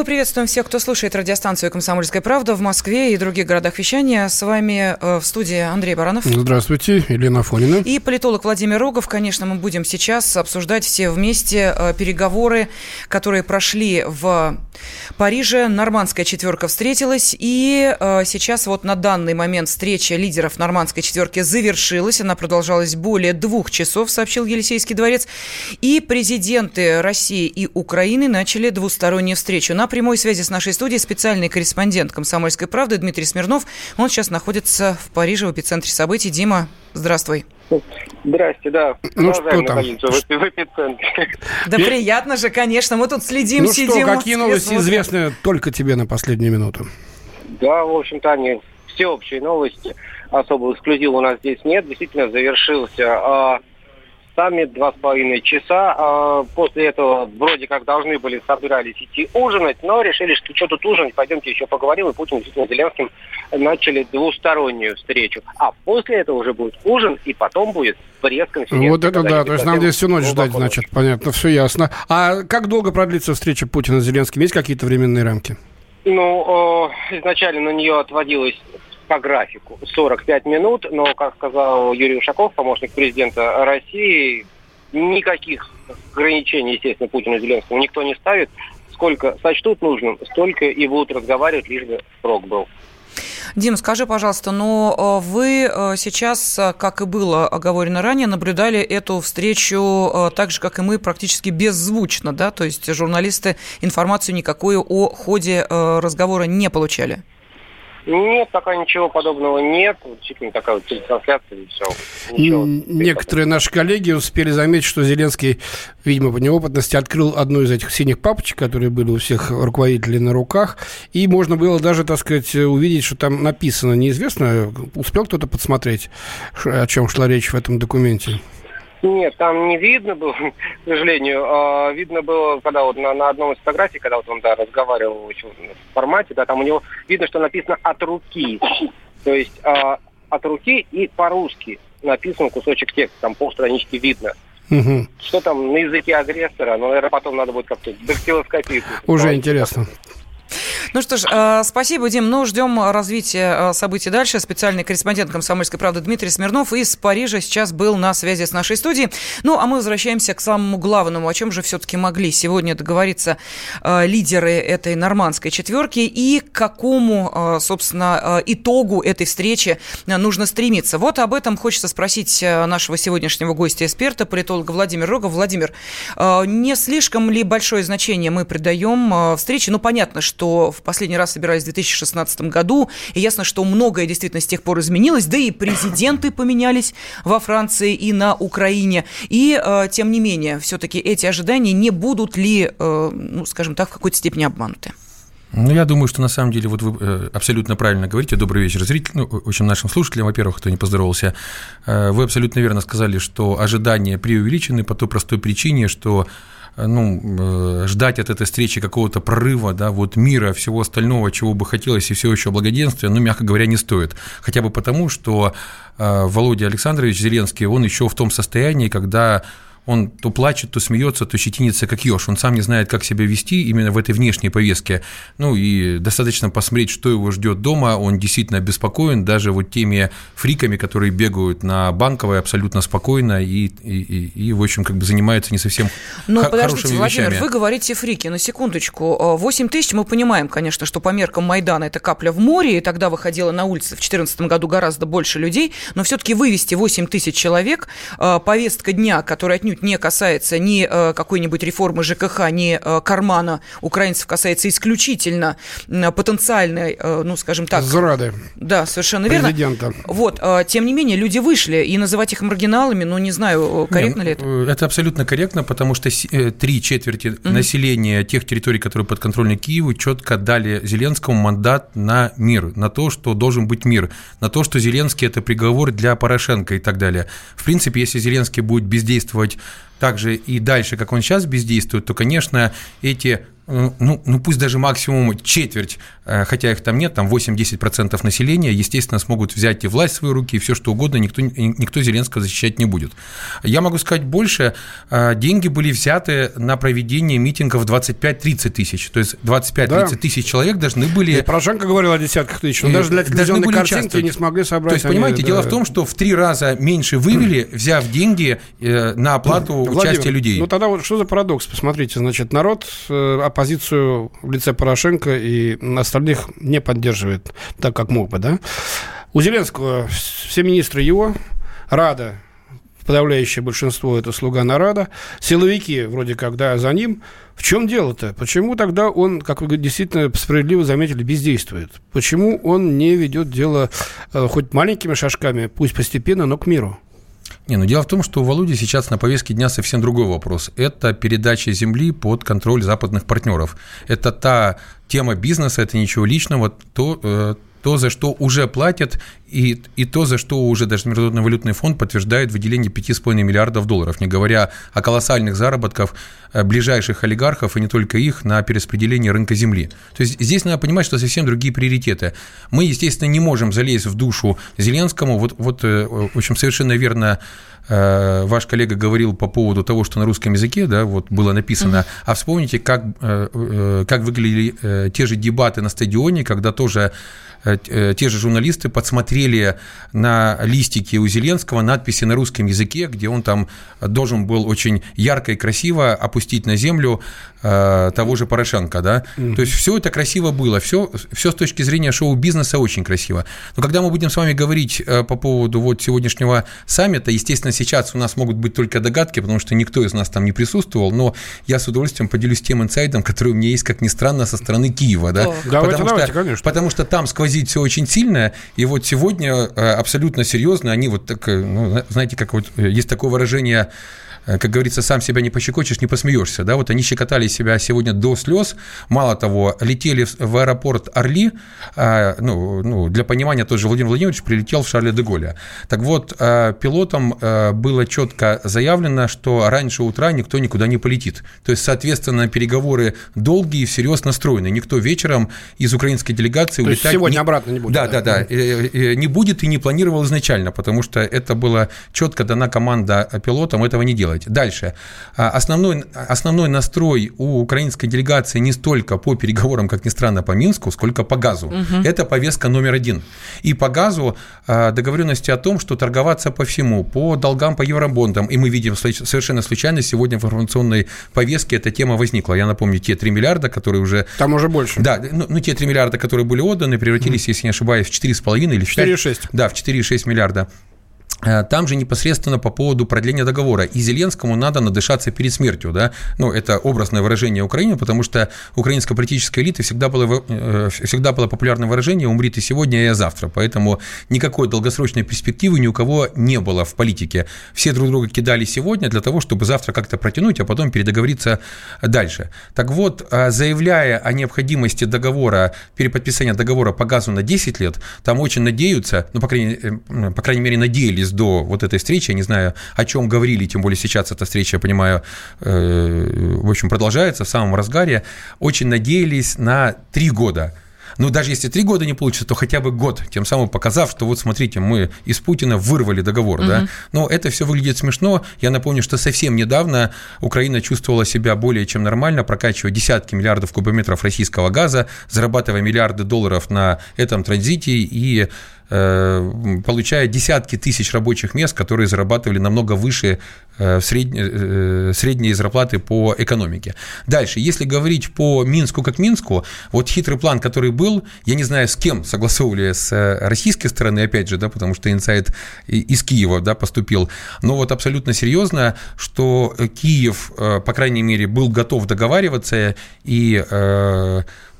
Мы приветствуем всех, кто слушает радиостанцию «Комсомольская правда» в Москве и других городах вещания. С вами э, в студии Андрей Баранов. Здравствуйте, Елена Фонина. И политолог Владимир Рогов. Конечно, мы будем сейчас обсуждать все вместе э, переговоры, которые прошли в Париже. Нормандская четверка встретилась. И э, сейчас вот на данный момент встреча лидеров Нормандской четверки завершилась. Она продолжалась более двух часов, сообщил Елисейский дворец. И президенты России и Украины начали двустороннюю встречу. На прямой связи с нашей студией специальный корреспондент «Комсомольской правды» Дмитрий Смирнов. Он сейчас находится в Париже, в эпицентре событий. Дима, здравствуй. Здрасте, да. Ну что там? В, эпицентре. Да приятно же, конечно. Мы тут следим, ну сидим. что, какие новости известны только тебе на последнюю минуту? Да, в общем-то, они всеобщие новости. Особого эксклюзива у нас здесь нет. Действительно, завершился а, саммит два с половиной часа. А после этого вроде как должны были, собирались идти ужинать, но решили, что что тут ужинать, пойдемте еще поговорим. И Путин действительно с Зеленским начали двустороннюю встречу. А после этого уже будет ужин, и потом будет пресс-конференция. Вот это да, то есть нам здесь всю ночь ждать, значит, понятно, все ясно. А как долго продлится встреча Путина с Зеленским? Есть какие-то временные рамки? Ну, изначально на нее отводилось по графику 45 минут, но, как сказал Юрий Ушаков, помощник президента России, никаких ограничений, естественно, Путину и Зеленскому никто не ставит. Сколько сочтут нужным, столько и будут разговаривать, лишь бы срок был. Дим, скажи, пожалуйста, но э, вы э, сейчас, э, как и было оговорено ранее, наблюдали эту встречу так же, как и мы, практически беззвучно, да? То есть журналисты информацию никакую о ходе разговора не получали? Нет, пока ничего подобного нет. Действительно, такая вот телетрансляция и все. Ничего, Некоторые наши коллеги успели заметить, что Зеленский, видимо, по неопытности открыл одну из этих синих папочек, которые были у всех руководителей на руках, и можно было даже, так сказать, увидеть, что там написано. Неизвестно, успел кто-то подсмотреть, о чем шла речь в этом документе? Нет, там не видно было, к сожалению. А, видно было, когда вот на, на одном из фотографий, когда вот он да, разговаривал в формате, да, там у него видно, что написано от руки. То есть а, от руки и по-русски написан кусочек текста, там полстранички видно. Угу. Что там на языке агрессора, ну, наверное, потом надо будет как-то дактилоскопировать. Уже интересно. Ну что ж, э, спасибо, Дим. Ну, ждем развития э, событий дальше. Специальный корреспондент «Комсомольской правды» Дмитрий Смирнов из Парижа сейчас был на связи с нашей студией. Ну, а мы возвращаемся к самому главному. О чем же все-таки могли сегодня договориться э, лидеры этой нормандской четверки и к какому, собственно, итогу этой встречи нужно стремиться? Вот об этом хочется спросить нашего сегодняшнего гостя-эксперта, политолога Владимира Рогова. Владимир, не слишком ли большое значение мы придаем встрече? Ну, понятно, что последний раз собирались в 2016 году, и ясно, что многое действительно с тех пор изменилось, да и президенты поменялись во Франции и на Украине. И, э, тем не менее, все-таки эти ожидания не будут ли, э, ну, скажем так, в какой-то степени обмануты? Ну, я думаю, что на самом деле вот вы э, абсолютно правильно говорите. Добрый вечер, зритель, ну, очень нашим слушателям, во-первых, кто не поздоровался. Вы абсолютно верно сказали, что ожидания преувеличены по той простой причине, что ну, э, ждать от этой встречи какого-то прорыва, да, вот мира, всего остального, чего бы хотелось, и все еще благоденствия, ну, мягко говоря, не стоит. Хотя бы потому, что э, Володя Александрович Зеленский, он еще в том состоянии, когда он то плачет, то смеется, то щетинится, как еж. Он сам не знает, как себя вести именно в этой внешней повестке. Ну и достаточно посмотреть, что его ждет дома. Он действительно обеспокоен даже вот теми фриками, которые бегают на банковой абсолютно спокойно и, и, и, и в общем, как бы занимаются не совсем х- подождите, Владимир, вещами. вы говорите фрики, на секундочку. 8 тысяч, мы понимаем, конечно, что по меркам Майдана это капля в море, и тогда выходило на улицы в 2014 году гораздо больше людей, но все-таки вывести 8 тысяч человек, э, повестка дня, которая отнюдь отнюдь не касается ни э, какой-нибудь реформы ЖКХ, ни э, кармана украинцев, касается исключительно потенциальной, э, ну, скажем так... Зрады. Да, совершенно верно. Президента. Вот, тем не менее, люди вышли, и называть их маргиналами, ну, не знаю, корректно Нет, ли это? Это абсолютно корректно, потому что три четверти mm-hmm. населения тех территорий, которые подконтрольны Киеву, четко дали Зеленскому мандат на мир, на то, что должен быть мир, на то, что Зеленский – это приговор для Порошенко и так далее. В принципе, если Зеленский будет бездействовать также и дальше, как он сейчас бездействует, то, конечно, эти ну, ну пусть даже максимум четверть, э, хотя их там нет, там 8-10% населения, естественно, смогут взять и власть в свои руки, и все что угодно, никто, никто Зеленского защищать не будет. Я могу сказать больше, э, деньги были взяты на проведение митингов 25-30 тысяч, то есть 25-30 да. тысяч человек должны были... И Порошенко говорил о десятках тысяч, но даже для телевизионной картинки не смогли собрать. То есть, понимаете, да. дело в том, что в три раза меньше вывели, взяв деньги э, на оплату Владимир, участия людей. Ну тогда вот что за парадокс? Посмотрите, значит, народ оппозицию в лице Порошенко и остальных не поддерживает так, как мог бы, да? У Зеленского все министры его, Рада, подавляющее большинство это слуга народа, силовики вроде как, да, за ним. В чем дело-то? Почему тогда он, как вы действительно справедливо заметили, бездействует? Почему он не ведет дело э, хоть маленькими шажками, пусть постепенно, но к миру? Не, ну дело в том, что у Володи сейчас на повестке дня совсем другой вопрос. Это передача земли под контроль западных партнеров. Это та тема бизнеса, это ничего личного, то, э, то, за что уже платят, и, и то, за что уже даже Международный валютный фонд подтверждает выделение 5,5 миллиардов долларов, не говоря о колоссальных заработках э, ближайших олигархов, и не только их, на перераспределение рынка земли. То есть здесь надо понимать, что совсем другие приоритеты. Мы, естественно, не можем залезть в душу Зеленскому. Вот, вот э, в общем, совершенно верно э, ваш коллега говорил по поводу того, что на русском языке, да, вот было написано, mm-hmm. а вспомните, как, как выглядели те же дебаты на стадионе, когда тоже те же журналисты подсмотрели смотрели на листике у Зеленского надписи на русском языке, где он там должен был очень ярко и красиво опустить на землю э, того же Порошенко, да. Mm-hmm. То есть все это красиво было, все, все с точки зрения шоу-бизнеса очень красиво. Но когда мы будем с вами говорить э, по поводу вот сегодняшнего саммита, естественно, сейчас у нас могут быть только догадки, потому что никто из нас там не присутствовал, но я с удовольствием поделюсь тем инсайдом, который у меня есть, как ни странно, со стороны Киева, да. Давайте, потому, давайте, что, конечно. потому что там сквозит все очень сильно, и вот сегодня сегодня э, абсолютно серьезно, они вот так, э, ну, знаете, как вот э, есть такое выражение как говорится, сам себя не пощекочешь, не посмеешься. Да? Вот они щекотали себя сегодня до слез. Мало того, летели в аэропорт Орли. А, ну, ну, для понимания, тот же Владимир Владимирович прилетел в Шарле де Голля. Так вот, э, пилотам э, было четко заявлено, что раньше утра никто никуда не полетит. То есть, соответственно, переговоры долгие, всерьез настроены. Никто вечером из украинской делегации То улетать... есть сегодня не... обратно не будет. Да, да, да. Не будет и не планировал изначально, потому что это была четко дана команда пилотам этого не делать делать. Дальше. А, основной, основной настрой у украинской делегации не столько по переговорам, как ни странно, по Минску, сколько по газу. Угу. Это повестка номер один. И по газу а, договоренности о том, что торговаться по всему, по долгам, по евробондам, и мы видим совершенно случайно сегодня в информационной повестке эта тема возникла. Я напомню, те 3 миллиарда, которые уже... Там уже больше. Да, ну, ну те 3 миллиарда, которые были отданы, превратились, mm. если не ошибаюсь, в 4,5 или в 4,6. Да, в 4,6 миллиарда. Э, там же непосредственно по поводу продления договора. И Зеленскому надо надышаться перед смертью. Да? Ну, это образное выражение Украины, потому что украинская политическая элита всегда было, э, всегда было популярное выражение «умри ты сегодня, а я завтра». Поэтому никакой долгосрочной перспективы ни у кого не было в политике. Все друг друга кидали сегодня для того, чтобы завтра как-то протянуть, а потом передоговориться дальше. Так вот, э, заявляя о необходимости договора, переподписания договора по газу на 10 лет, там очень надеются, ну, по крайней, по крайней мере, надеялись готовились до вот этой встречи, я не знаю, о чем говорили, тем более сейчас эта встреча, я понимаю, э, в общем, продолжается в самом разгаре, очень надеялись на три года. Но даже если три года не получится, то хотя бы год, тем самым показав, что вот смотрите, мы из Путина вырвали договор, угу. да. Но это все выглядит смешно. Я напомню, что совсем недавно Украина чувствовала себя более чем нормально, прокачивая десятки миллиардов кубометров российского газа, зарабатывая миллиарды долларов на этом транзите и получая десятки тысяч рабочих мест, которые зарабатывали намного выше э, средней, э, средней зарплаты по экономике. Дальше, если говорить по Минску как Минску, вот хитрый план, который был, я не знаю, с кем согласовывали, с российской стороны, опять же, да, потому что инсайт из Киева да, поступил, но вот абсолютно серьезно, что Киев, по крайней мере, был готов договариваться и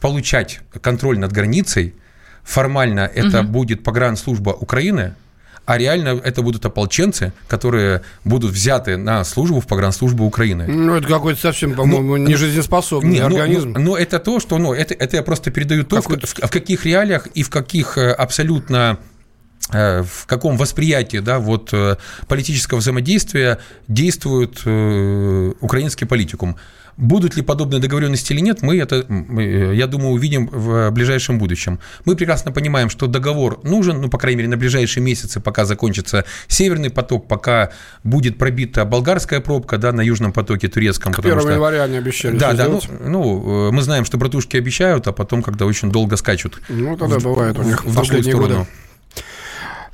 получать контроль над границей, формально это угу. будет погранслужба Украины, а реально это будут ополченцы, которые будут взяты на службу в погранслужбу Украины. Ну, это какой-то совсем, по-моему, ну, нежизнеспособный не, ну, организм. Ну, ну, это то, что, ну, это, это я просто передаю то, в, в каких реалиях и в каких э, абсолютно в каком восприятии да, вот, э, политического взаимодействия действует э, украинский политикум. Будут ли подобные договоренности или нет, мы это, я думаю, увидим в ближайшем будущем. Мы прекрасно понимаем, что договор нужен, ну, по крайней мере, на ближайшие месяцы, пока закончится Северный поток, пока будет пробита болгарская пробка да, на Южном потоке турецком. К 1 что... января они обещали Да, да, ну, ну, мы знаем, что братушки обещают, а потом, когда очень долго скачут. Ну, тогда в, бывает у них в, в последние годы.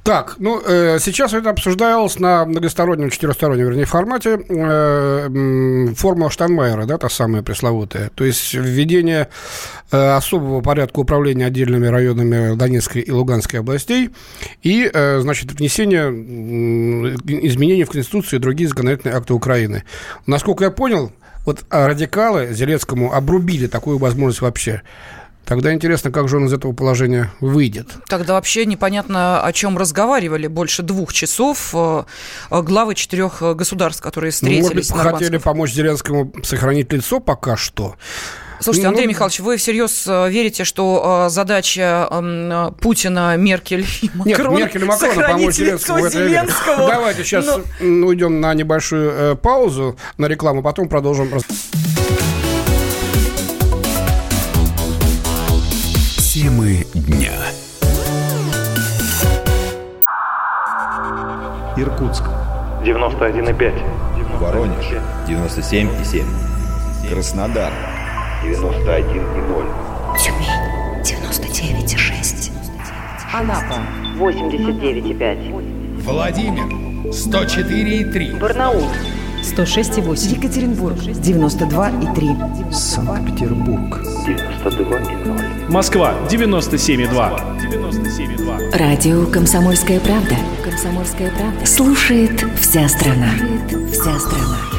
Так, ну, э, сейчас это обсуждалось на многостороннем, четырехстороннем, вернее, формате э, формула Штанмайера, да, та самая пресловутая. То есть введение э, особого порядка управления отдельными районами Донецкой и Луганской областей и, э, значит, внесение э, изменений в Конституцию и другие законодательные акты Украины. Насколько я понял, вот радикалы Зеленскому обрубили такую возможность вообще. Тогда интересно, как же он из этого положения выйдет. Тогда вообще непонятно, о чем разговаривали больше двух часов э, главы четырех государств, которые встретились. Ну, может быть, хотели помочь Зеленскому сохранить лицо пока что. Слушайте, Андрей ну, Михайлович, вы всерьез э, верите, что э, задача э, Путина, Меркель и Макрона Нет, Меркель и Макрона помочь Зеленскому, Зеленского. Давайте сейчас Но... уйдем на небольшую э, паузу, на рекламу, потом продолжим. Темы дня. Иркутск. 91,5. Воронеж. 97,7. Краснодар. 91,0. Тюмень. 99,6. Анапа. 89,5. Владимир. 104,3. Барнаул. 106,8. Екатеринбург, 92,3. Санкт-Петербург, 92,0. Москва, 97,2. 97,2. Радио «Комсомольская правда». «Комсомольская правда». Слушает вся страна. Слушает вся страна.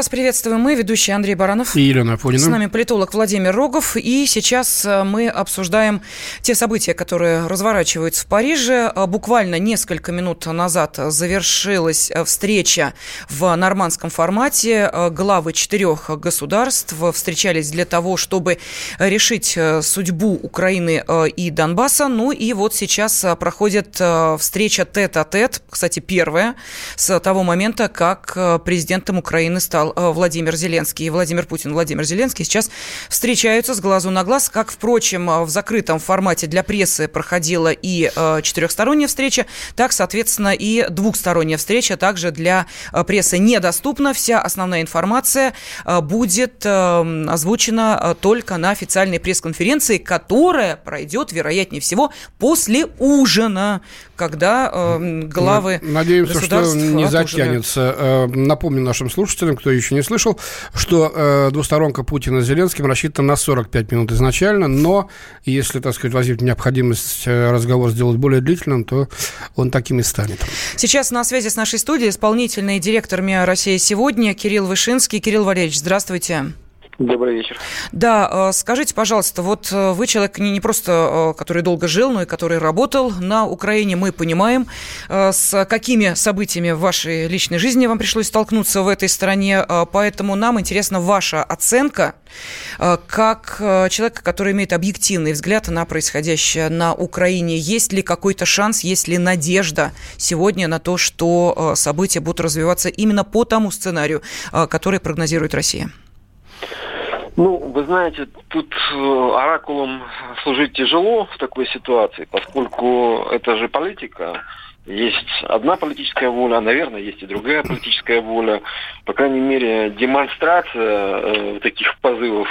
Вас приветствуем мы, ведущий Андрей Баранов. И Елена Афонина. С нами политолог Владимир Рогов. И сейчас э, мы обсуждаем те события, которые разворачиваются в Париже. Э, буквально несколько минут назад завершилась э, встреча в нормандском формате. Главы четырех государств встречались для того, чтобы решить судьбу Украины и Донбасса. Ну и вот сейчас проходит встреча тет-а-тет, кстати, первая, с того момента, как президентом Украины стал э, Владимир Зеленский и Владимир Путин, Владимир Зеленский сейчас встречаются с глазу на глаз, как, впрочем, э, в закрытом формате для прессы проходила и э, четырехсторонняя встреча, так, соответственно, и двухсторонняя встреча также для прессы недоступна. Вся основная информация будет озвучена только на официальной пресс-конференции, которая пройдет, вероятнее всего, после ужина, когда главы Надеемся, что не затянется. Напомню нашим слушателям, кто еще не слышал, что э, двусторонка Путина с Зеленским рассчитана на 45 минут изначально, но если, так сказать, возникнет необходимость э, разговор сделать более длительным, то он таким и станет. Сейчас на связи с нашей студией исполнительный директор МИА «Россия сегодня» Кирилл Вышинский. Кирилл Валерьевич, здравствуйте. Добрый вечер. Да, э, скажите, пожалуйста, вот э, вы человек не, не просто, э, который долго жил, но и который работал на Украине. Мы понимаем, с какими событиями в вашей личной жизни вам пришлось столкнуться в этой стране. Поэтому нам интересна ваша оценка как человека, который имеет объективный взгляд на происходящее на Украине. Есть ли какой-то шанс, есть ли надежда сегодня на то, что события будут развиваться именно по тому сценарию, который прогнозирует Россия? Ну, вы знаете, тут э, оракулом служить тяжело в такой ситуации, поскольку это же политика. Есть одна политическая воля, а, наверное, есть и другая политическая воля. По крайней мере, демонстрация э, таких позывов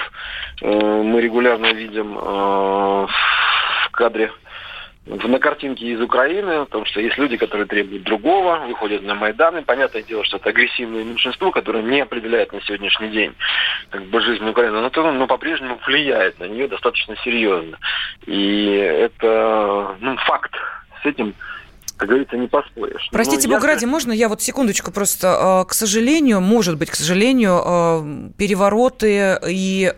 э, мы регулярно видим э, в кадре на картинке из Украины, потому что есть люди, которые требуют другого, выходят на Майдан, и понятное дело, что это агрессивное меньшинство, которое не определяет на сегодняшний день как бы жизнь Украины, но, но по-прежнему влияет на нее достаточно серьезно. И это ну, факт. С этим как говорится, не поспоришь. Простите, Но Бугради, я... можно я вот секундочку просто, к сожалению, может быть, к сожалению, перевороты и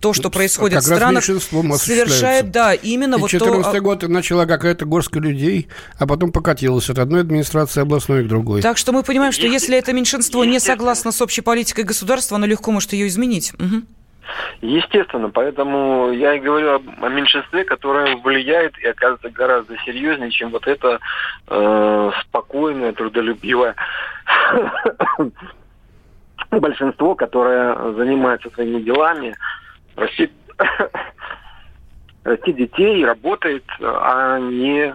то, что происходит как в странах, совершает, да, именно и вот 14 то... год начала какая-то горстка людей, а потом покатилась от одной администрации областной к другой. Так что мы понимаем, что если это меньшинство не согласно с общей политикой государства, оно легко может ее изменить. Угу. Естественно, поэтому я и говорю о, меньшинстве, которое влияет и оказывается гораздо серьезнее, чем вот это э, спокойное, трудолюбивое большинство, которое занимается своими делами, растит, растит детей, работает, а не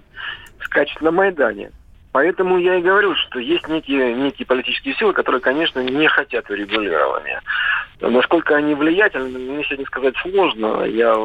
скачет на Майдане. Поэтому я и говорю, что есть некие, некие политические силы, которые, конечно, не хотят урегулирования. Насколько они влиятельны, мне сегодня сказать сложно. Я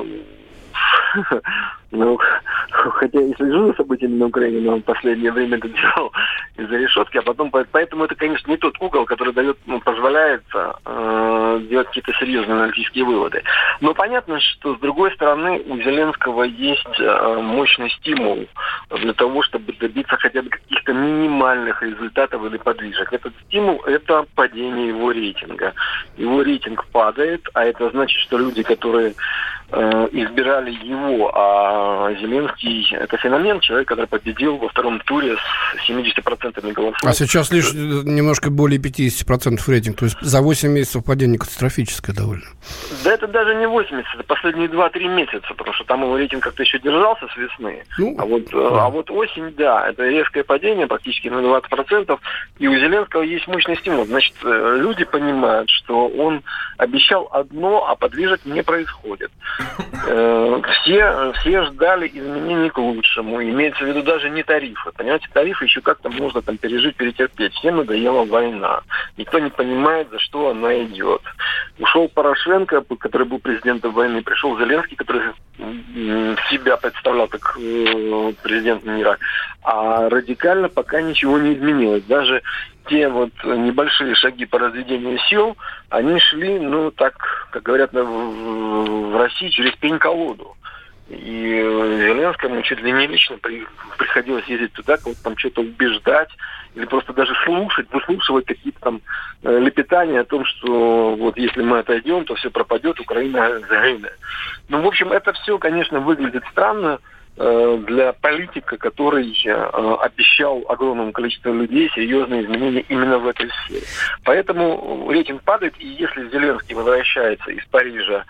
ну, хотя и слежу за событиями на Украине, но в последнее время это делал из-за решетки, а потом, поэтому это, конечно, не тот угол, который дает, ну, позволяет э, делать какие-то серьезные аналитические выводы. Но понятно, что с другой стороны у Зеленского есть э, мощный стимул для того, чтобы добиться хотя бы каких-то минимальных результатов или подвижек. Этот стимул – это падение его рейтинга. Его рейтинг падает, а это значит, что люди, которые избирали его, а Зеленский – это феномен, человек, который победил во втором туре с 70% голосов. А сейчас лишь немножко более 50% рейтинг, то есть за 8 месяцев падение катастрофическое довольно. Да это даже не 8 месяцев, это последние 2-3 месяца, потому что там его рейтинг как-то еще держался с весны. Ну, а, вот, да. Э, а вот осень, да, это резкое падение практически на 20%, и у Зеленского есть мощный стимул. Значит, э, люди понимают, что он обещал одно, а подвижек не происходит. Э, все, все ждали изменений к лучшему. Имеется в виду даже не тарифы. Понимаете, тарифы еще как-то можно там пережить, перетерпеть. Всем надоела война. Никто не понимает, за что она идет. Ушел Порошенко, который был президентом войны, пришел Зеленский, который себя представлял как э, президент мира. А радикально пока ничего не изменилось. Даже те вот небольшие шаги по разведению сил, они шли, ну, так, как говорят в России, через пень-колоду. И Зеленскому чуть ли не лично при, приходилось ездить туда, кого-то там что-то убеждать, или просто даже слушать, выслушивать какие-то там э, лепетания о том, что вот если мы отойдем, то все пропадет, Украина загинет. Ну, в общем, это все, конечно, выглядит странно, Э, для политика, который э, обещал огромному количеству людей серьезные изменения именно в этой сфере. Поэтому рейтинг падает, и если Зеленский возвращается из Парижа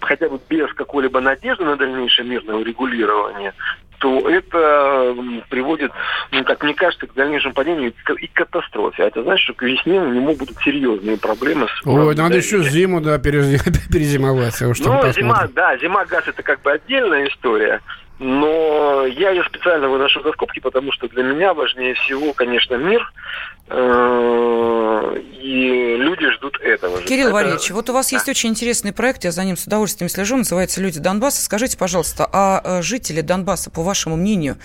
хотя бы без какой-либо надежды на дальнейшее мирное урегулирование, то это приводит, ну, как мне кажется, к дальнейшему падению и к катастрофе. А это значит, что к весне у него будут серьезные проблемы с... Ой, надо еще зиму, да, перезимовать. А ну, зима, да, зима, газ это как бы отдельная история. Но я ее специально выношу за скобки, потому что для меня важнее всего, конечно, мир. Э, и люди ждут этого. Кирилл Это... Валерьевич, вот у вас да. есть очень интересный проект, я за ним с удовольствием слежу, называется «Люди Донбасса». Скажите, пожалуйста, а э, жители Донбасса, по вашему мнению,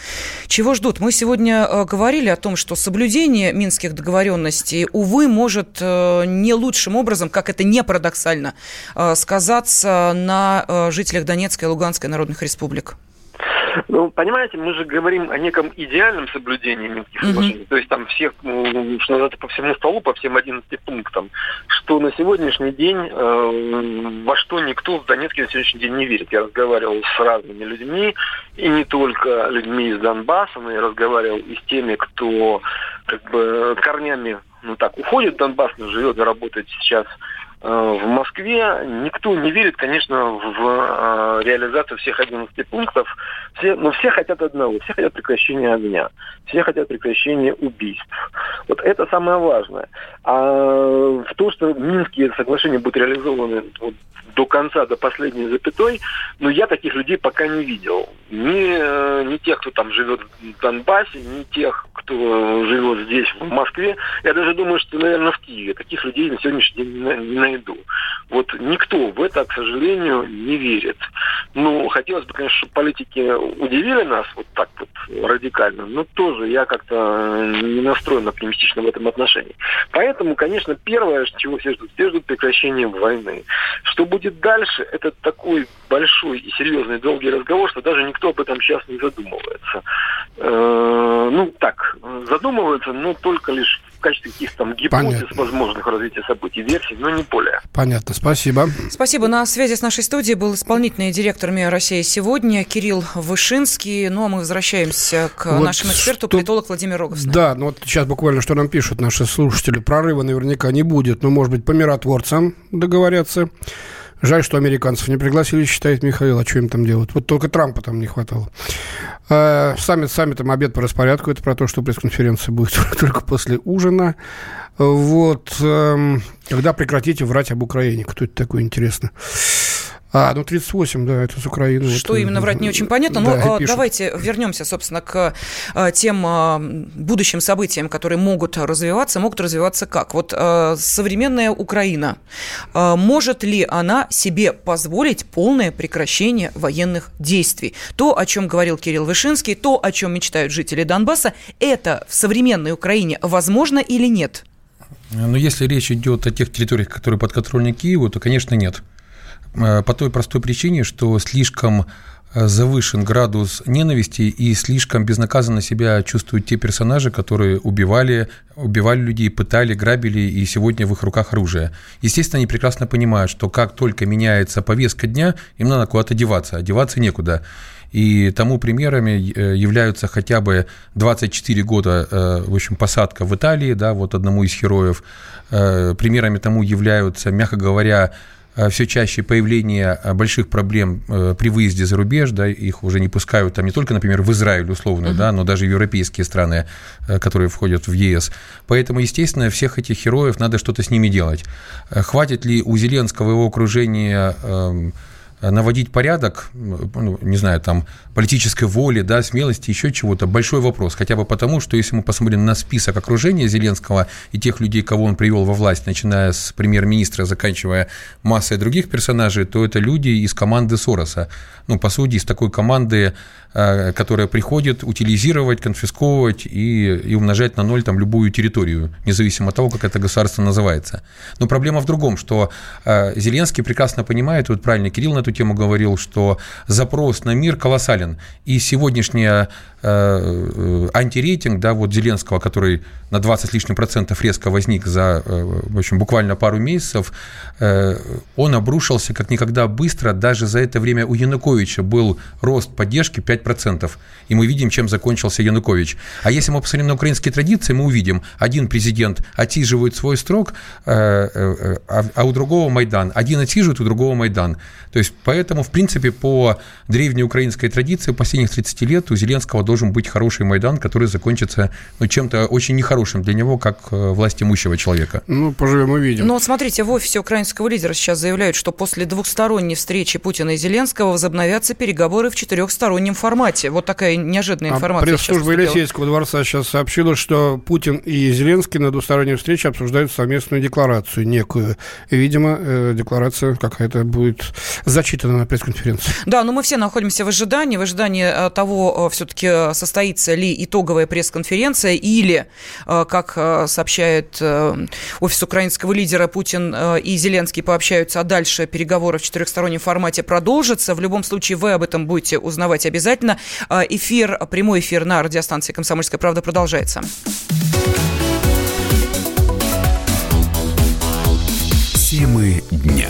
чего ждут? Мы сегодня э, говорили о том, что соблюдение минских договоренностей, увы, может не лучшим образом, как это не парадоксально, сказаться на жителях Донецкой и Луганской народных республик. Ну, понимаете, мы же говорим о неком идеальном соблюдении Минских соглашений. Mm-hmm. То есть там всех, ну, что называется, по всему столу, по всем 11 пунктам, что на сегодняшний день э, во что никто в Донецке на сегодняшний день не верит. Я разговаривал с разными людьми, и не только людьми из Донбасса, но я разговаривал и с теми, кто как бы корнями ну так, уходит в Донбасс, но живет и работает сейчас в Москве никто не верит, конечно, в э, реализацию всех 11 пунктов. Все, но все хотят одного. Все хотят прекращения огня. Все хотят прекращения убийств. Вот это самое важное. А в то, что Минские соглашения будут реализованы вот, до конца, до последней запятой, но я таких людей пока не видел. Ни, э, ни тех, кто там живет в Донбассе, ни тех, кто живет здесь, в Москве. Я даже думаю, что, наверное, в Киеве таких людей на сегодняшний день не найду. Вот никто в это, к сожалению, не верит. Ну, хотелось бы, конечно, чтобы политики удивили нас вот так вот радикально, но тоже я как-то не настроен оптимистично в этом отношении. Поэтому, конечно, первое, чего все ждут, все ждут прекращения войны. Что будет дальше, это такой большой и серьезный долгий разговор, что даже никто об этом сейчас не задумывается. Э, ну, так, задумываются, но только лишь в качестве каких-то там гипотез Понятно. возможных развития событий, версий, но не более. Понятно, спасибо. Спасибо. На связи с нашей студией был исполнительный директор МИА России сегодня Кирилл Вышинский. Ну, а мы возвращаемся к вот нашему эксперту, что... политолог Владимир Рогов. Да, ну вот сейчас буквально что нам пишут наши слушатели. Прорыва наверняка не будет, но, может быть, по миротворцам договорятся. Жаль, что американцев не пригласили, считает Михаил, а что им там делать? Вот только Трампа там не хватало. Э, саммит саммитом обед по распорядку. Это про то, что пресс-конференция будет только после ужина. Вот. Э, когда прекратите врать об Украине? Кто это такой, интересно? А, ну 38, да, это с Украины. Что вот, именно врать не очень понятно, но да, давайте вернемся, собственно, к а, тем а, будущим событиям, которые могут развиваться. Могут развиваться как? Вот а, современная Украина, может ли она себе позволить полное прекращение военных действий? То, о чем говорил Кирилл Вышинский, то, о чем мечтают жители Донбасса, это в современной Украине возможно или нет? Но если речь идет о тех территориях, которые подконтрольны Киеву, то, конечно, нет. Э, по той простой причине, что слишком э, завышен градус ненависти и слишком безнаказанно себя чувствуют те персонажи, которые убивали, убивали людей, пытали, грабили, и сегодня в их руках оружие. Естественно, они прекрасно понимают, что как только меняется повестка дня, им надо куда-то деваться, а некуда. И тому примерами э, являются хотя бы 24 года, в общем, посадка в Италии, да, вот одному из героев. Примерами тому являются, мягко говоря, все чаще появление э, больших проблем э, при выезде за рубеж, да, их уже не пускают там не только, например, в Израиль условно, uh-huh. да, но даже в европейские страны, которые входят в ЕС. Поэтому, естественно, всех этих героев надо что-то с ними делать. Хватит ли у Зеленского его окружения эм, наводить порядок, ну, не знаю, там, политической воли, да, смелости, еще чего-то, большой вопрос. Хотя бы потому, что если мы посмотрим на список окружения Зеленского и тех людей, кого он привел во власть, начиная с премьер-министра, заканчивая массой других персонажей, то это люди из команды Сороса. Ну, по сути, из такой команды, э, которая приходит утилизировать, конфисковывать и, и умножать на ноль там любую территорию, независимо от того, как это государство называется. Но проблема в другом, что э, Зеленский прекрасно понимает, вот правильно Кирилл на эту тему говорил, что запрос на мир колоссален. И сегодняшняя антирейтинг, да, вот Зеленского, который на 20 с лишним процентов резко возник за, э, в общем, буквально пару месяцев, он обрушился как никогда быстро. Даже за это время у Януковича был рост поддержки 5%. И мы видим, чем закончился Янукович. А если мы посмотрим на украинские традиции, мы увидим, один президент отсиживает свой срок, а, а у другого Майдан. Один отсиживает, у другого Майдан. То есть, поэтому, в принципе, по древней украинской традиции последних 30 лет у Зеленского должен быть хороший Майдан, который закончится ну, чем-то очень нехорошим для него, как э, власть имущего человека. Ну, поживем увидим. Но смотрите, в офисе украинского лидера сейчас заявляют, что после двухсторонней встречи Путина и Зеленского возобновятся переговоры в четырехстороннем формате. Вот такая неожиданная а информация. А пресс-служба Елисейского дворца сейчас сообщила, что Путин и Зеленский на двусторонней встрече обсуждают совместную декларацию некую. И, видимо, э, декларация какая-то будет зачитана на пресс-конференции. Да, но мы все находимся в ожидании, в ожидании э, того, все-таки состоится ли итоговая пресс-конференция или, как сообщает офис украинского лидера, Путин и Зеленский пообщаются, а дальше переговоры в четырехстороннем формате продолжатся. В любом случае, вы об этом будете узнавать обязательно. Эфир, прямой эфир на радиостанции «Комсомольская правда» продолжается. Темы дня.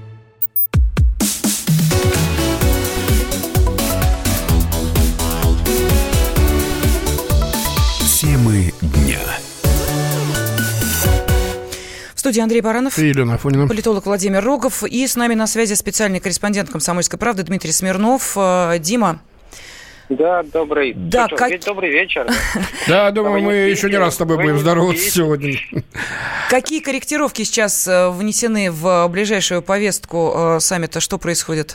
Студии Андрей Баранов. И Елена Афонина. Политолог Владимир Рогов. И с нами на связи специальный корреспондент «Комсомольской правды» Дмитрий Смирнов. Э, Дима, Да, добрый. Да, что, как... добрый вечер. Да, думаю, мы еще не раз с тобой будем здороваться сегодня. Какие корректировки сейчас э, внесены в ближайшую повестку э, саммита? Что происходит?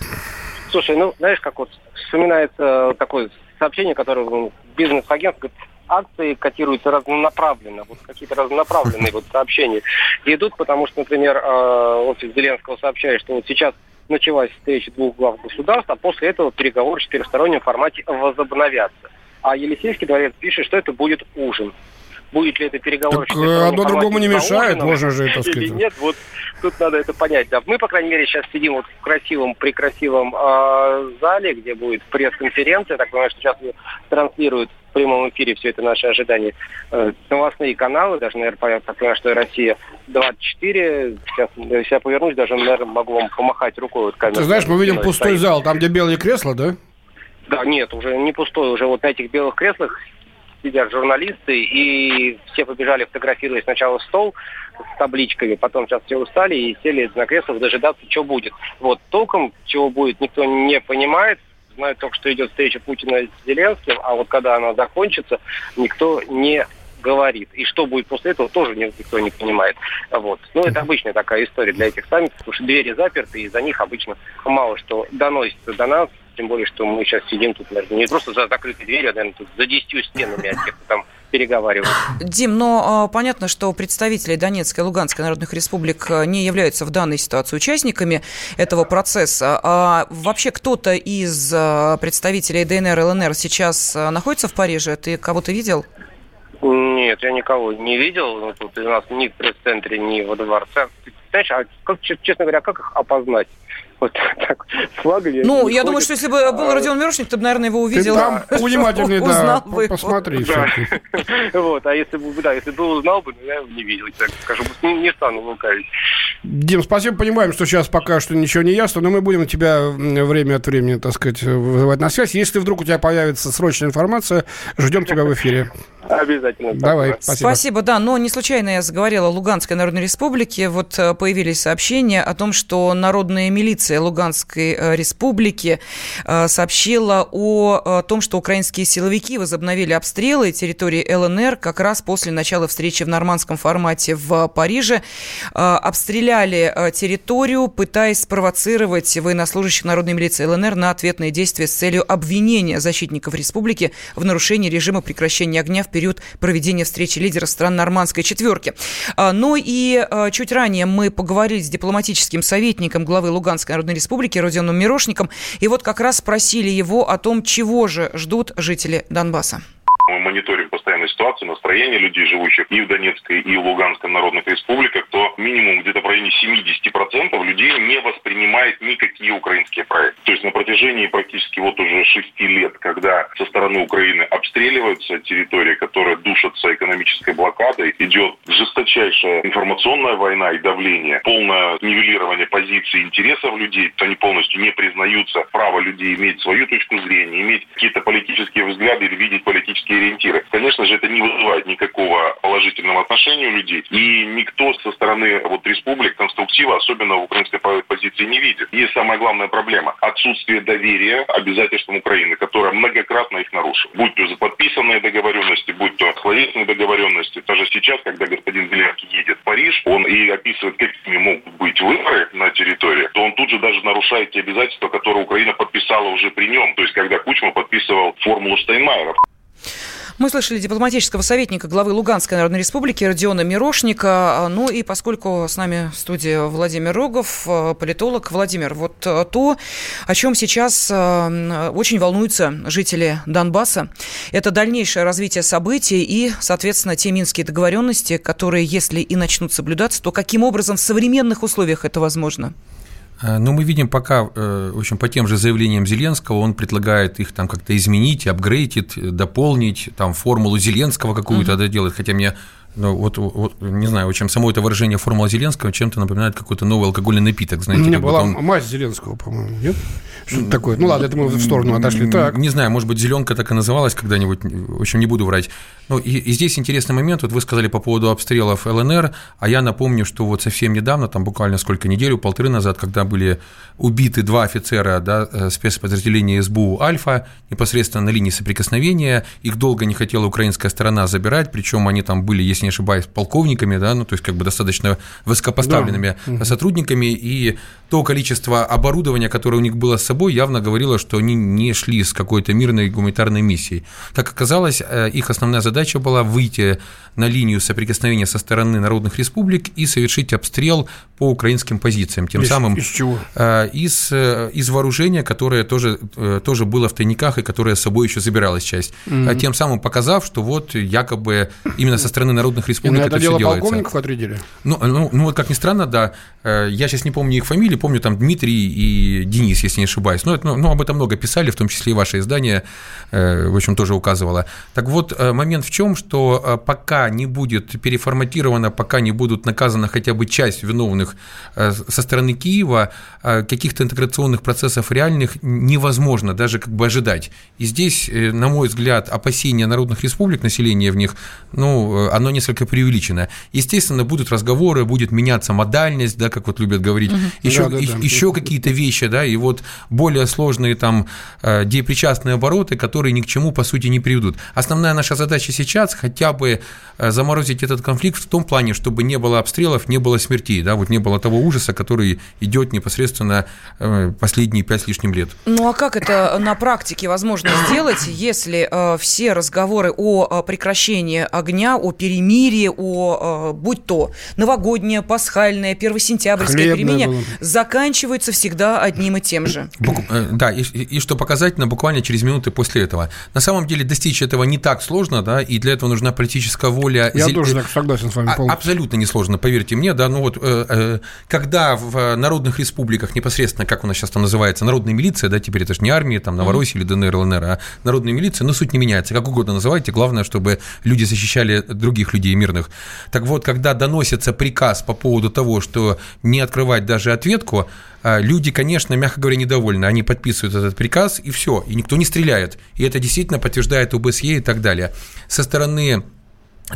Слушай, ну, знаешь, как вот вспоминается такое сообщение, которое бизнес-агент говорит, акции котируются разнонаправленно, вот какие-то разнонаправленные вот сообщения идут, потому что, например, э, офис Зеленского сообщает, что вот сейчас началась встреча двух глав государств, а после этого переговоры в четырехстороннем формате возобновятся. А Елисейский дворец пишет, что это будет ужин. Будет ли это переговоры так в одно другому не мешает, можно же это сказать. Или нет, вот тут надо это понять. Да. Мы, по крайней мере, сейчас сидим вот в красивом, прекрасивом э, зале, где будет пресс-конференция. Так понимаю, что сейчас транслируют в прямом эфире все это наши ожидания. Э, новостные каналы, даже, наверное, так понимаю, что Россия 24. Сейчас, если я повернусь, даже, наверное, могу вам помахать рукой. Вот Ты знаешь, мы видим пустой стоит. зал, там, где белые кресла, да? Да, нет, уже не пустой, уже вот на этих белых креслах сидят журналисты, и все побежали фотографировать сначала стол с табличками, потом сейчас все устали и сели на креслах дожидаться, что будет. Вот толком, чего будет, никто не понимает, знают только, что идет встреча Путина с Зеленским, а вот когда она закончится, никто не говорит. И что будет после этого, тоже никто не понимает. Вот. Ну, это обычная такая история для этих саммитов, потому что двери заперты, и за них обычно мало что доносится до нас, тем более, что мы сейчас сидим тут между не просто за закрытой дверью, а, наверное, тут за десятью стенами от тех, кто там переговаривают. Дим, но э, понятно, что представители Донецкой и Луганской народных республик а, не являются в данной ситуации участниками этого процесса. А вообще кто-то из э, представителей ДНР и ЛНР сейчас находится в Париже? Ты кого-то видел? Нет, я никого не видел. Ну, тут у нас ни в пресс-центре, ни во дворце. Знаешь, а как, честно говоря, как их опознать? Вот так флагами. Ну, я думаю, что если бы был Родион Мирошник, ты бы, наверное, его увидел. Ты там внимательнее, да, посмотри. Да. Вот, а если бы, да, если бы узнал бы, я его не видел, так скажу, не стану лукавить. Дим, спасибо, понимаем, что сейчас пока что ничего не ясно, но мы будем тебя время от времени, так сказать, вызывать на связь. Если вдруг у тебя появится срочная информация, ждем тебя в эфире. Обязательно. Давай, спасибо. Спасибо, да, но не случайно я заговорила о Луганской Народной Республике. Вот э, появились сообщения о том, что народная милиция Луганской э, Республики э, сообщила о том, что украинские силовики возобновили обстрелы территории ЛНР как раз после начала встречи в нормандском формате в Париже. Обстреляли территорию, пытаясь спровоцировать военнослужащих народной милиции ЛНР на ответные действия с целью обвинения защитников республики в нарушении режима прекращения огня в период проведения встречи лидеров стран нормандской четверки. А, ну и чуть ранее мы поговорили с дипломатическим советником главы Луганской Народной Республики Родионом Мирошником, и вот как раз спросили его о том, чего же ждут жители Донбасса. Мы мониторим ситуацию, настроение людей, живущих и в Донецкой, и в Луганской народных республиках, то минимум где-то в районе 70% людей не воспринимает никакие украинские проекты. То есть на протяжении практически вот уже шести лет, когда со стороны Украины обстреливаются территории, которые душатся экономической блокадой, идет жесточайшая информационная война и давление, полное нивелирование позиций интересов людей, то они полностью не признаются право людей иметь свою точку зрения, иметь какие-то политические взгляды или видеть политические ориентиры. Конечно же, это не вызывает никакого положительного отношения у людей. И никто со стороны вот республик конструктива, особенно в украинской позиции, не видит. Есть самая главная проблема. Отсутствие доверия обязательствам Украины, которая многократно их нарушила. Будь то за подписанные договоренности, будь то словесные договоренности. Даже сейчас, когда господин Зеленский едет в Париж, он и описывает, какими могут быть выборы на территории, то он тут же даже нарушает те обязательства, которые Украина подписала уже при нем. То есть, когда Кучма подписывал формулу Штайнмайера. Мы слышали дипломатического советника главы Луганской Народной Республики Родиона Мирошника. Ну и поскольку с нами в студии Владимир Рогов, э, политолог. Владимир, вот э, то, о чем сейчас очень волнуются жители Донбасса, это дальнейшее развитие событий и, соответственно, те минские договоренности, которые, если и начнут соблюдаться, то каким образом в современных условиях это возможно? Ну, мы видим пока, э, в общем, по тем же заявлениям Зеленского, он предлагает их там как-то изменить, апгрейдить, дополнить, там формулу Зеленского какую-то mm-hmm. делать, хотя мне Ну, вот, вот, не знаю, чем само это выражение формула Зеленского чем-то напоминает какой-то новый алкогольный напиток, знаете. Не, была он... мазь Зеленского, по-моему, нет? Что-то такое. Ну ладно, это мы в сторону отошли. Так. Не знаю, может быть, зеленка так и называлась когда-нибудь. В общем, не буду врать. Ну, и, и здесь интересный момент. Вот вы сказали по поводу обстрелов ЛНР, а я напомню, что вот совсем недавно, там буквально сколько неделю, полторы назад, когда были убиты два офицера да, э, спецподразделения СБУ «Альфа» непосредственно на линии соприкосновения, их долго не хотела украинская сторона забирать, причем они там были, если не ошибаюсь, полковниками, да, ну, то есть как бы достаточно высокопоставленными да. сотрудниками, и то количество оборудования, которое у них было с собой, явно говорило, что они не шли с какой-то мирной гуманитарной миссией. Так оказалось, э, их основная задача была выйти на линию соприкосновения со стороны народных республик и совершить обстрел по украинским позициям. Тем из, самым из чего? Э, из, э, из вооружения, которое тоже, тоже было в тайниках и которое с собой еще забиралась часть. Mm-hmm. Тем самым показав, что вот якобы именно со стороны народных республик и на это, это дело все делается. полковников отрядили? Ну, ну, ну, вот как ни странно, да. Я сейчас не помню их фамилии, помню там Дмитрий и Денис, если не ошибаюсь. Но ну, ну, об этом много писали, в том числе и ваше издание, э, в общем, тоже указывало. Так вот, э, момент в чем, что э, пока не будет переформатировано, пока не будут наказаны хотя бы часть виновных со стороны Киева, каких-то интеграционных процессов реальных невозможно даже как бы ожидать. И здесь, на мой взгляд, опасения народных республик, населения в них, ну, оно несколько преувеличено. Естественно, будут разговоры, будет меняться модальность, да, как вот любят говорить, угу. еще, да, да, да. еще какие-то вещи, да, и вот более сложные там э, депричастные обороты, которые ни к чему, по сути, не приведут. Основная наша задача сейчас хотя бы э, заморозить этот конфликт в том плане, чтобы не было обстрелов, не было смертей, да, вот не было того ужаса, который идет непосредственно э, последние пять с лишним лет. Ну а как это на практике возможно сделать, если все разговоры о прекращении огня, о перемирии, о будь то новогоднее, пасхальное, первосентябрьское перемирие, заканчиваются всегда одним и тем же? Э, да, и, и что показательно, буквально через минуты после этого. На самом деле достичь этого не так сложно, да, и для этого нужна политическая воля. Я Зель... тоже так согласен с вами полностью. Абсолютно несложно, поверьте мне, да, ну вот, э, э, когда в народных республиках непосредственно, как у нас сейчас там называется, народная милиция, да, теперь это же не армия, там, Новороссия mm-hmm. или ДНР, ЛНР, а народная милиция, но суть не меняется, как угодно называйте, главное, чтобы люди защищали других людей мирных. Так вот, когда доносится приказ по поводу того, что не открывать даже ответку, а, люди, конечно, мягко говоря, недовольны. Они подписывают этот приказ, и все, и никто не стреляет. И это действительно подтверждает ОБСЕ и так далее. Со стороны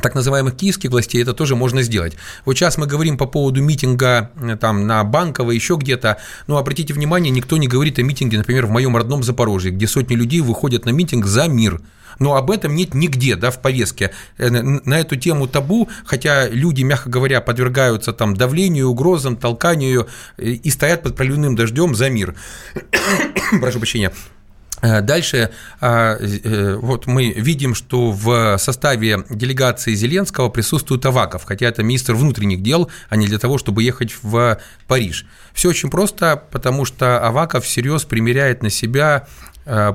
так называемых киевских властей это тоже можно сделать. Вот сейчас мы говорим по поводу митинга э, там на Банково, еще где-то, но обратите внимание, никто не говорит о митинге, например, в моем родном Запорожье, где сотни людей выходят на митинг за мир – но об этом нет нигде, да, в повестке. Э, на эту тему табу, хотя люди, мягко говоря, подвергаются там давлению, угрозам, толканию э, и стоят под проливным дождем за мир. Прошу прощения. Э, дальше вот мы видим, что в составе делегации Зеленского присутствует Аваков, хотя это министр внутренних дел, а не для того, чтобы ехать в Париж. Все очень просто, потому что Аваков всерьез примеряет на себя Э,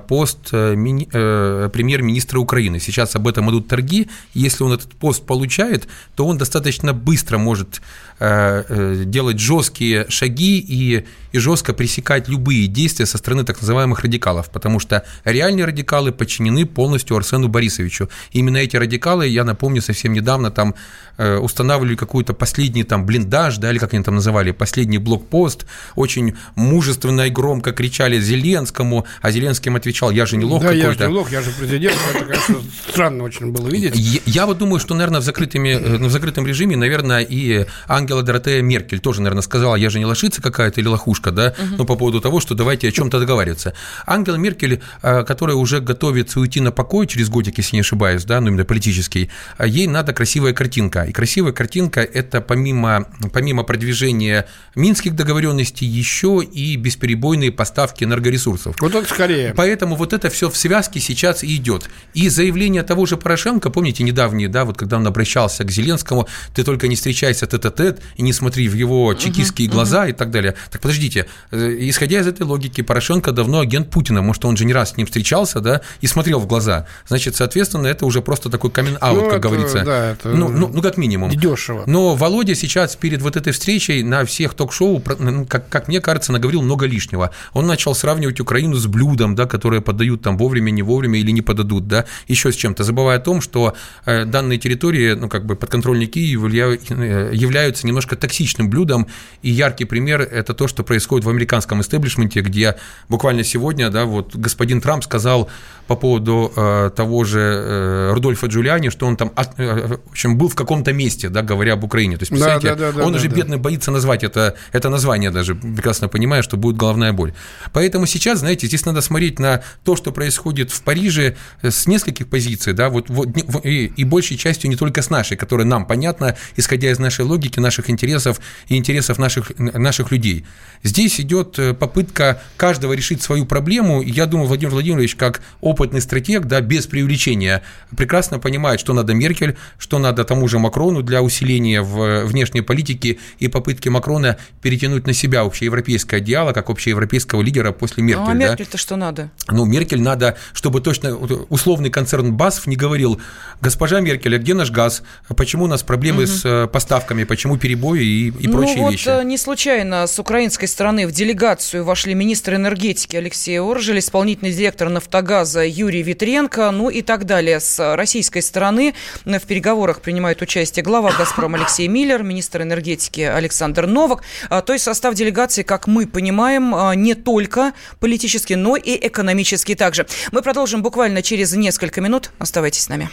пост э, э, премьер-министра Украины. Сейчас об этом идут торги. Если он этот пост получает, то он достаточно быстро может делать жесткие шаги и, и жестко пресекать любые действия со стороны так называемых радикалов, потому что реальные радикалы подчинены полностью Арсену Борисовичу. Именно эти радикалы, я напомню, совсем недавно там устанавливали какой-то последний там блиндаж, да, или как они там называли, последний блокпост, очень мужественно и громко кричали Зеленскому, а Зеленский кем отвечал, я же не лох да, какой-то. я же не лох, я же президент, это, конечно, странно очень было видеть. Я, я вот думаю, что, наверное, в, закрытыми, э, в закрытом режиме, наверное, и Ангела Доротея Меркель тоже, наверное, сказала, я же не лошица какая-то или лохушка, да, угу. ну, по поводу того, что давайте о чем-то договариваться. Ангела Меркель, э, которая уже готовится уйти на покой через годик, если не ошибаюсь, да, ну, именно политический, э, ей надо красивая картинка. И красивая картинка – это помимо, помимо продвижения минских договоренностей еще и бесперебойные поставки энергоресурсов. Вот это скорее поэтому вот это все в связке сейчас и идет. И заявление того же Порошенко, помните, недавние, да, вот когда он обращался к Зеленскому, ты только не встречайся тет-а-тет и не смотри в его чекистские uh-huh, глаза uh-huh. и так далее. Так подождите, э, исходя из этой логики, Порошенко давно агент Путина, может, он же не раз с ним встречался, да, и смотрел в глаза. Значит, соответственно, это уже просто такой камин-аут, ну, как это, говорится. Да, это ну, ну, ну, как минимум. Дешево. Но Володя сейчас перед вот этой встречей на всех ток-шоу, ну, как, как мне кажется, наговорил много лишнего. Он начал сравнивать Украину с блюдом, да, которые подают там вовремя, не вовремя или не подадут, да, еще с чем-то, забывая о том, что э, данные территории, ну, как бы подконтрольные Киеву э, являются немножко токсичным блюдом, и яркий пример – это то, что происходит в американском истеблишменте, где буквально сегодня, да, вот господин Трамп сказал по поводу э, того же э, Рудольфа Джулиани, что он там, э, в общем, был в каком-то месте, да, говоря об Украине. То есть, представляете, да, да, да, он да, уже да. бедный боится назвать это, это название даже, прекрасно понимая, что будет головная боль. Поэтому сейчас, знаете, здесь надо смотреть на то, что происходит в Париже с нескольких позиций, да, вот, вот и, и большей частью не только с нашей, которая нам понятна, исходя из нашей логики, наших интересов и интересов наших, наших людей. Здесь идет э, попытка каждого решить свою проблему, и я думаю, Владимир Владимирович, как опытный стратег, да, без преувеличения, прекрасно понимает, что надо Меркель, что надо тому же Макрону для усиления в внешней политике и попытки Макрона перетянуть на себя общеевропейское одеяло, как общеевропейского лидера после Меркель. Ну, а Меркель-то да? что надо? Ну, Меркель надо, чтобы точно условный концерн БАСФ не говорил, госпожа Меркель, а где наш газ? Почему у нас проблемы угу. с э, поставками, почему перебои и, и ну, прочие вот вещи? Э, не случайно с украинской стороны в делегацию вошли министр энергетики Алексей Оржель, исполнительный директор «Нафтогаза» Юрий Витренко, ну и так далее. С российской стороны в переговорах принимает участие глава «Газпром» Алексей Миллер, министр энергетики Александр Новак. А, то есть состав делегации, как мы понимаем, не только политический, но и экономический также. Мы продолжим буквально через несколько минут. Оставайтесь с нами.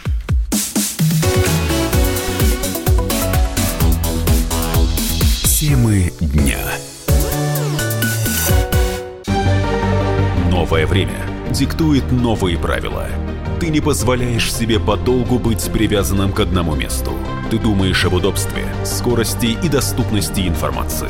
Темы дня. Новое время диктует новые правила. Ты не позволяешь себе подолгу быть привязанным к одному месту. Ты думаешь об удобстве, скорости и доступности информации.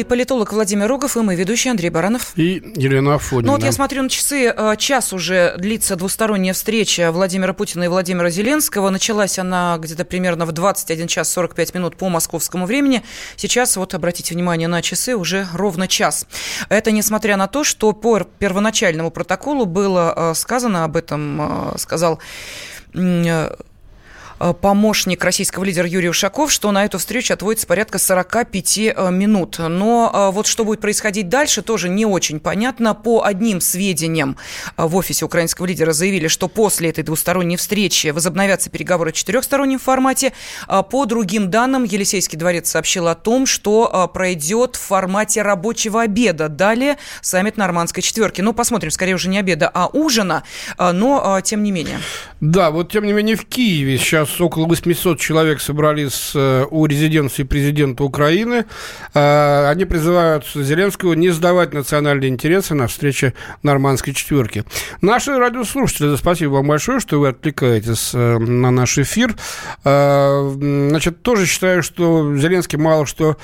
Студии политолог Владимир Рогов и мы, ведущий Андрей Баранов. И Елена Афонина. Ну вот я смотрю на часы, э, час уже длится двусторонняя встреча Владимира Путина и Владимира Зеленского. Началась она где-то примерно в 21 час 45 минут по московскому времени. Сейчас, вот обратите внимание на часы, уже ровно час. Это несмотря на то, что по первоначальному протоколу было э, сказано, об этом э, сказал Э, помощник российского лидера Юрий Ушаков, что на эту встречу отводится порядка 45 э, минут. Но э, вот что будет происходить дальше, тоже не очень понятно. По одним сведениям в офисе украинского лидера заявили, что после этой двусторонней встречи возобновятся переговоры в четырехстороннем формате. По другим данным, Елисейский дворец сообщил о том, что пройдет в формате рабочего обеда. Далее саммит нормандской четверки. Ну, посмотрим, скорее уже не обеда, а ужина, но тем не менее. Да, вот тем не менее в Киеве сейчас нас около 800 человек собрались э, у резиденции президента Украины. Э, они призывают Зеленского не сдавать национальные интересы на встрече нормандской четверки. Наши радиослушатели, спасибо вам большое, что вы отвлекаетесь э, на наш эфир. Значит, тоже считаю, что Зеленский мало что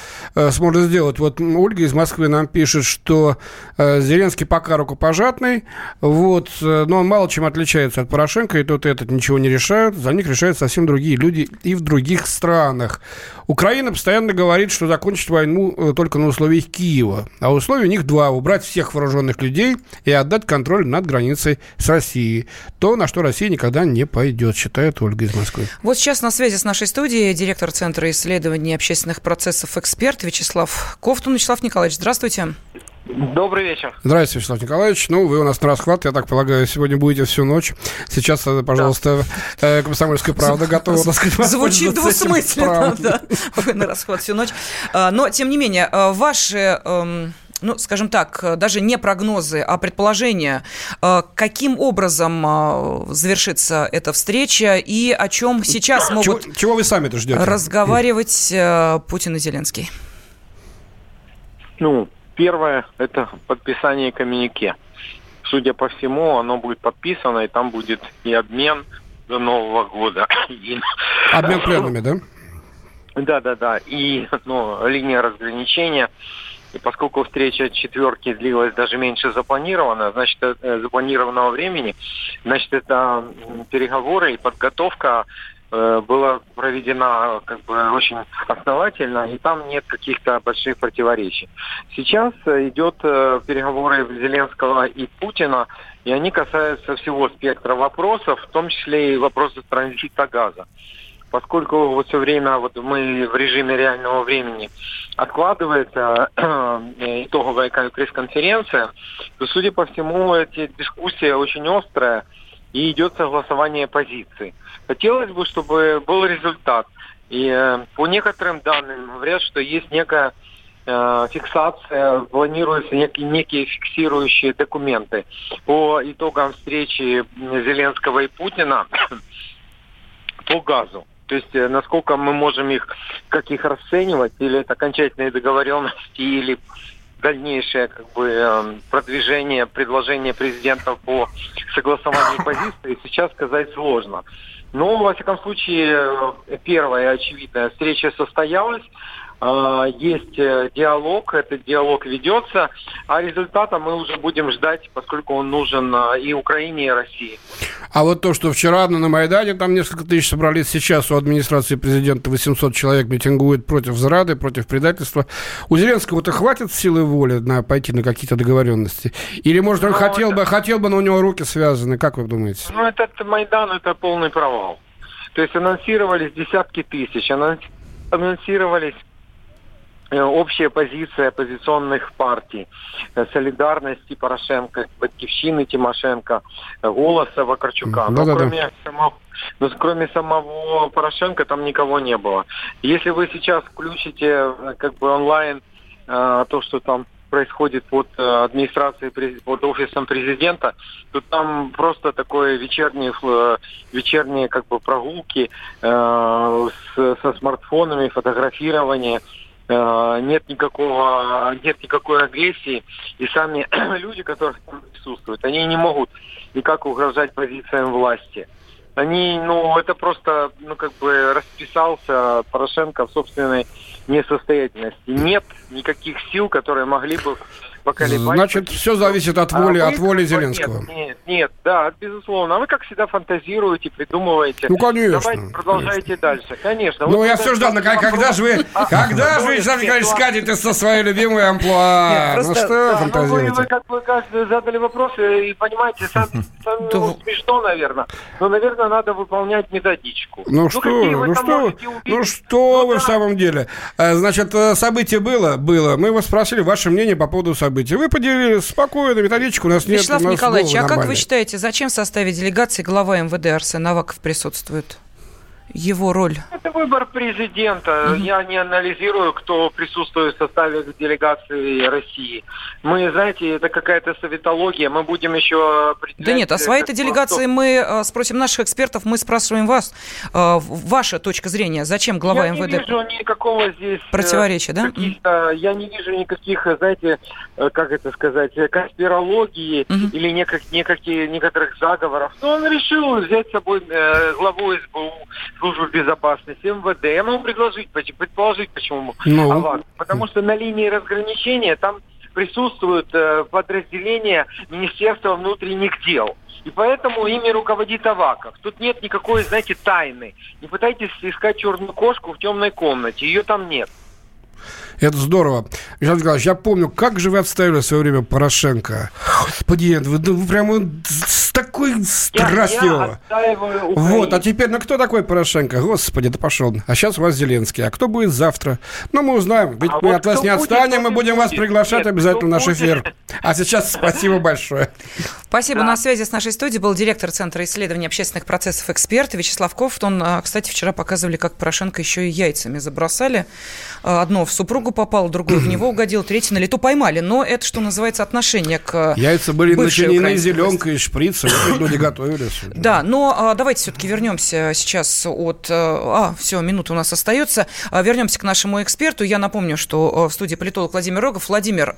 сможет сделать. Вот Ольга из Москвы нам пишет, что Зеленский пока рукопожатный, вот, но он мало чем отличается от Порошенко, и тот и этот ничего не решают, за них решает совсем совсем другие люди и в других странах. Украина постоянно говорит, что закончит войну э, только на условиях Киева. А условия у них два. Убрать всех вооруженных людей и отдать контроль над границей с Россией. То, на что Россия никогда не пойдет, считает Ольга из Москвы. Вот сейчас на связи с нашей студией директор Центра исследований общественных процессов «Эксперт» Вячеслав Кофтун. Вячеслав Николаевич, здравствуйте. Добрый вечер. Здравствуйте, Вячеслав Николаевич. Ну, вы у нас на расхват, я так полагаю, сегодня будете всю ночь. Сейчас, э, пожалуйста, да. Э, «Комсомольская правда» готова, Звучит двусмысленно, да. Вы на расхват всю ночь. А, но, тем не менее, э, ваши эм, ну, скажем так, даже не прогнозы, а предположения, каким образом завершится эта встреча и о чем сейчас могут чего, чего вы сами-то ждете? разговаривать Путин и Зеленский? Ну, Первое – это подписание коммюнике. Судя по всему, оно будет подписано, и там будет и обмен до Нового года, Обмен пленными, да? Да, да, да. И ну, линия разграничения. И поскольку встреча четверки длилась даже меньше запланированного, значит, э, запланированного времени, значит, это переговоры и подготовка была проведена как бы очень основательно, и там нет каких-то больших противоречий. Сейчас идет э, переговоры Зеленского и Путина, и они касаются всего спектра вопросов, в том числе и вопросов транзита газа поскольку вот все время вот мы в режиме реального времени откладывается э, итоговая пресс-конференция, то, судя по всему, эти дискуссии очень острая и идет согласование позиций. Хотелось бы, чтобы был результат. И э, по некоторым данным говорят, что есть некая э, фиксация, планируются некие, некие фиксирующие документы по итогам встречи Зеленского и Путина по газу. То есть э, насколько мы можем их, как их расценивать, или это окончательные договоренности, или дальнейшее как бы эм, продвижение, предложение президента по согласованию позиции сейчас сказать сложно. Но, во всяком случае, э, первая очевидная встреча состоялась. А, есть э, диалог, этот диалог ведется, а результата мы уже будем ждать, поскольку он нужен и Украине, и России. А вот то, что вчера на Майдане там несколько тысяч собрались, сейчас у администрации президента 800 человек митингует против зрады, против предательства. У Зеленского-то хватит силы воли на пойти на какие-то договоренности? Или, может, он ну, хотел, это... бы, хотел бы, но у него руки связаны? Как вы думаете? Ну, этот Майдан – это полный провал. То есть анонсировались десятки тысяч, анонсировались общая позиция оппозиционных партий. Э, солидарности Порошенко, Батькивщины Тимошенко, э, Голоса Вакарчука. Но, кроме самого, но кроме самого Порошенко там никого не было. Если вы сейчас включите как бы онлайн то, что там происходит под администрацией, под офисом президента, то там просто такое вечерние, вечерние как бы прогулки э, с, со смартфонами, фотографирование – Э, нет никакого, нет никакой агрессии, и сами люди, которые там присутствуют, они не могут никак угрожать позициям власти. Они, ну, это просто, ну, как бы расписался Порошенко в собственной несостоятельности. Нет никаких сил, которые могли бы поколебать. Значит, все зависит от воли, а от воли Зеленского. Нет, нет, нет, да, безусловно. А вы, как всегда, фантазируете, придумываете. Ну, конечно. Давайте продолжайте конечно. дальше. Конечно. Ну, вот я все ждал, на, когда же вы, когда же вы, Александр Николаевич, скатите со своей любимой амплуа? ну, что фантазируете? Вы, как бы, каждый задали вопросы и понимаете, ну, смешно, наверное. Но, наверное, надо выполнять методичку. Ну, ну что, ну что, ну что вы в самом деле? Э, значит, э, событие было? Было. Мы вас спросили ваше мнение по поводу событий события. Вы поделились спокойно, методичку у нас нет. Вячеслав Николаевич, а как вы считаете, зачем в составе делегации глава МВД Арсен Аваков присутствует? Его роль? Это выбор президента. Mm-hmm. Я не анализирую, кто присутствует в составе делегации России. Мы, знаете, это какая-то советология. Мы будем еще... Да нет, о своей-то делегации мы э, спросим наших экспертов, мы спрашиваем вас. Э, ваша точка зрения, зачем глава я МВД? Я не вижу никакого здесь... Э, Противоречия, да? Я не вижу никаких, знаете, как это сказать, конспирологии mm-hmm. или никак, никаких, некоторых заговоров. Но он решил взять с собой главу СБУ, службы безопасности, МВД. Я могу предложить, предположить, почему ну. АВАК. Потому что на линии разграничения там присутствуют э, подразделения Министерства внутренних дел. И поэтому ими руководит Аваков. Тут нет никакой, знаете, тайны. Не пытайтесь искать черную кошку в темной комнате. Ее там нет. Это здорово. Михаил Николаевич, я помню, как же вы отставили в свое время Порошенко. Господи, вы, вы прямо с такой страстью. Я, я вот, а теперь, ну кто такой Порошенко? Господи, да пошел. А сейчас у вас Зеленский. А кто будет завтра? Ну, мы узнаем. Ведь а мы вот от вас не отстанем, мы будем вас приглашать Нет, обязательно в наш эфир. А сейчас спасибо большое. Спасибо. Да. На связи с нашей студией был директор Центра исследований общественных процессов эксперт Вячеслав Кофт. Он, а, кстати, вчера показывали, как Порошенко еще и яйцами забросали. А, одно в супругу ногу попал, другой в него угодил, третий на лету поймали. Но это, что называется, отношение к Яйца были начинены зеленкой, шприцем, люди готовились. Да, но а, давайте все-таки вернемся сейчас от... А, все, минута у нас остается. А, вернемся к нашему эксперту. Я напомню, что в студии политолог Владимир Рогов. Владимир,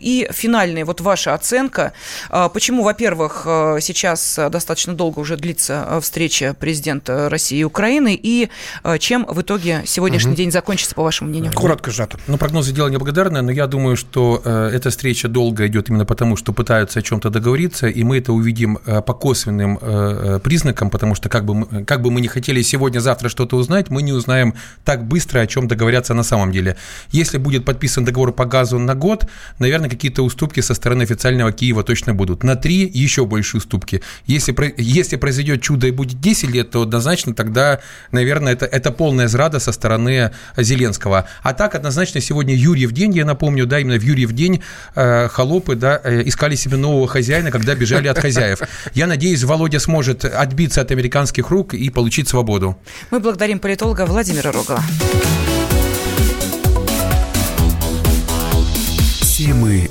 и финальная вот ваша оценка. Почему, во-первых, сейчас достаточно долго уже длится встреча президента России и Украины, и чем в итоге сегодняшний угу. день закончится, по вашему мнению? Коротко сжато. Ну, прогнозы дело неблагодарное, но я думаю, что э, эта встреча долго идет именно потому, что пытаются о чем-то договориться, и мы это увидим э, по косвенным э, признакам, потому что как бы, мы, как бы мы не хотели сегодня-завтра что-то узнать, мы не узнаем так быстро, о чем договорятся на самом деле. Если будет подписан договор по газу на год, наверное, какие-то уступки со стороны официального Киева точно будут. На три еще больше уступки. Если, если произойдет чудо и будет 10 лет, то однозначно тогда, наверное, это, это полная зрада со стороны Зеленского. А так однозначно сегодня Юрьев день, я напомню, да, именно в Юрьев день э, холопы, да, э, искали себе нового хозяина, когда бежали от хозяев. Я надеюсь, Володя сможет отбиться от американских рук и получить свободу. Мы благодарим политолога Владимира Рогова. Темы